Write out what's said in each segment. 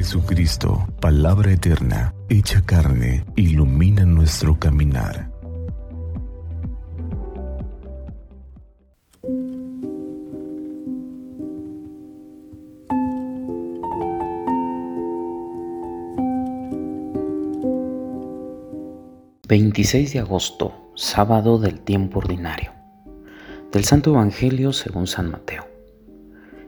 Jesucristo, palabra eterna, hecha carne, ilumina nuestro caminar. ...26 de agosto, sábado del tiempo ordinario... ...del Santo Evangelio según San Mateo...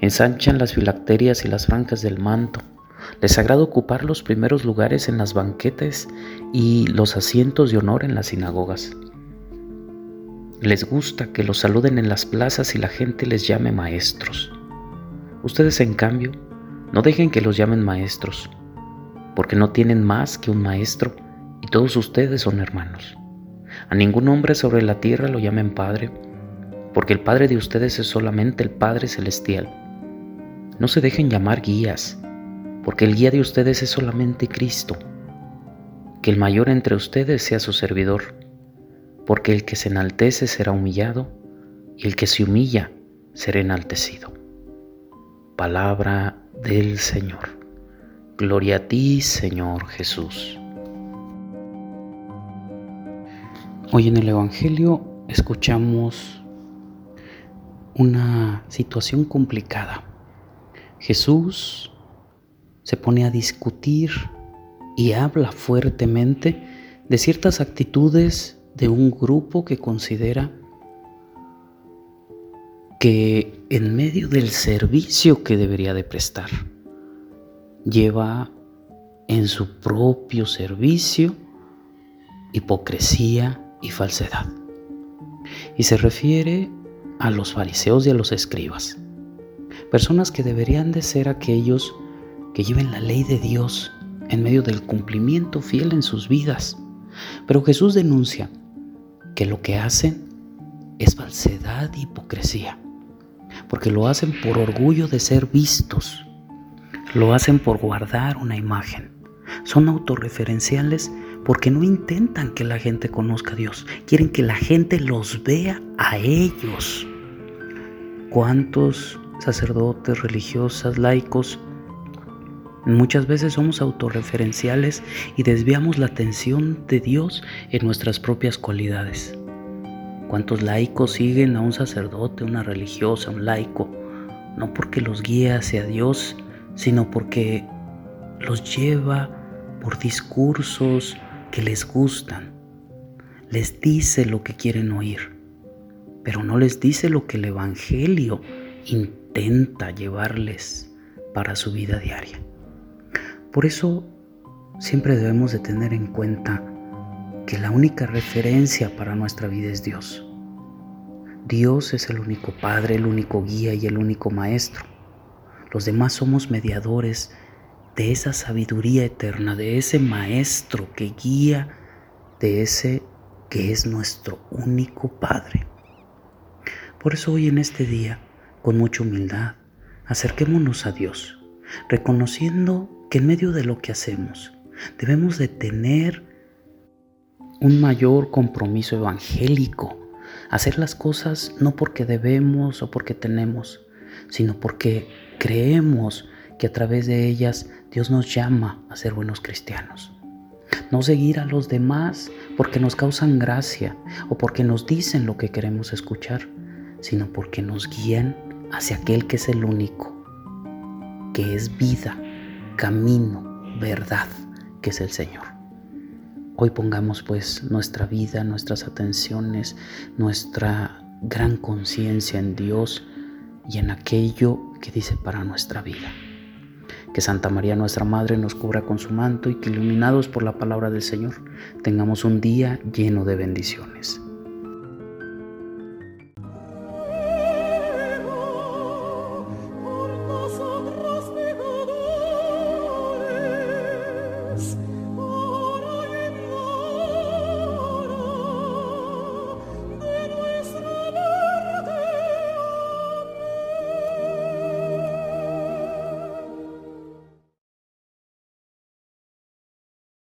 Ensanchan las filacterias y las franjas del manto. Les agrada ocupar los primeros lugares en las banquetes y los asientos de honor en las sinagogas. Les gusta que los saluden en las plazas y la gente les llame maestros. Ustedes, en cambio, no dejen que los llamen maestros, porque no tienen más que un maestro y todos ustedes son hermanos. A ningún hombre sobre la tierra lo llamen Padre, porque el Padre de ustedes es solamente el Padre Celestial. No se dejen llamar guías, porque el guía de ustedes es solamente Cristo. Que el mayor entre ustedes sea su servidor, porque el que se enaltece será humillado, y el que se humilla será enaltecido. Palabra del Señor. Gloria a ti, Señor Jesús. Hoy en el Evangelio escuchamos una situación complicada. Jesús se pone a discutir y habla fuertemente de ciertas actitudes de un grupo que considera que en medio del servicio que debería de prestar, lleva en su propio servicio hipocresía y falsedad. Y se refiere a los fariseos y a los escribas, personas que deberían de ser aquellos que lleven la ley de Dios en medio del cumplimiento fiel en sus vidas. Pero Jesús denuncia que lo que hacen es falsedad e hipocresía, porque lo hacen por orgullo de ser vistos, lo hacen por guardar una imagen, son autorreferenciales porque no intentan que la gente conozca a Dios, quieren que la gente los vea a ellos. ¿Cuántos sacerdotes, religiosas, laicos? Muchas veces somos autorreferenciales y desviamos la atención de Dios en nuestras propias cualidades. ¿Cuántos laicos siguen a un sacerdote, una religiosa, un laico? No porque los guíe hacia Dios, sino porque los lleva por discursos, que les gustan. Les dice lo que quieren oír, pero no les dice lo que el Evangelio intenta llevarles para su vida diaria. Por eso siempre debemos de tener en cuenta que la única referencia para nuestra vida es Dios. Dios es el único Padre, el único guía y el único Maestro. Los demás somos mediadores de esa sabiduría eterna, de ese Maestro que guía, de ese que es nuestro único Padre. Por eso hoy en este día, con mucha humildad, acerquémonos a Dios, reconociendo que en medio de lo que hacemos debemos de tener un mayor compromiso evangélico, hacer las cosas no porque debemos o porque tenemos, sino porque creemos que a través de ellas Dios nos llama a ser buenos cristianos. No seguir a los demás porque nos causan gracia o porque nos dicen lo que queremos escuchar, sino porque nos guían hacia aquel que es el único, que es vida, camino, verdad, que es el Señor. Hoy pongamos pues nuestra vida, nuestras atenciones, nuestra gran conciencia en Dios y en aquello que dice para nuestra vida. Que Santa María nuestra Madre nos cubra con su manto y que iluminados por la palabra del Señor tengamos un día lleno de bendiciones.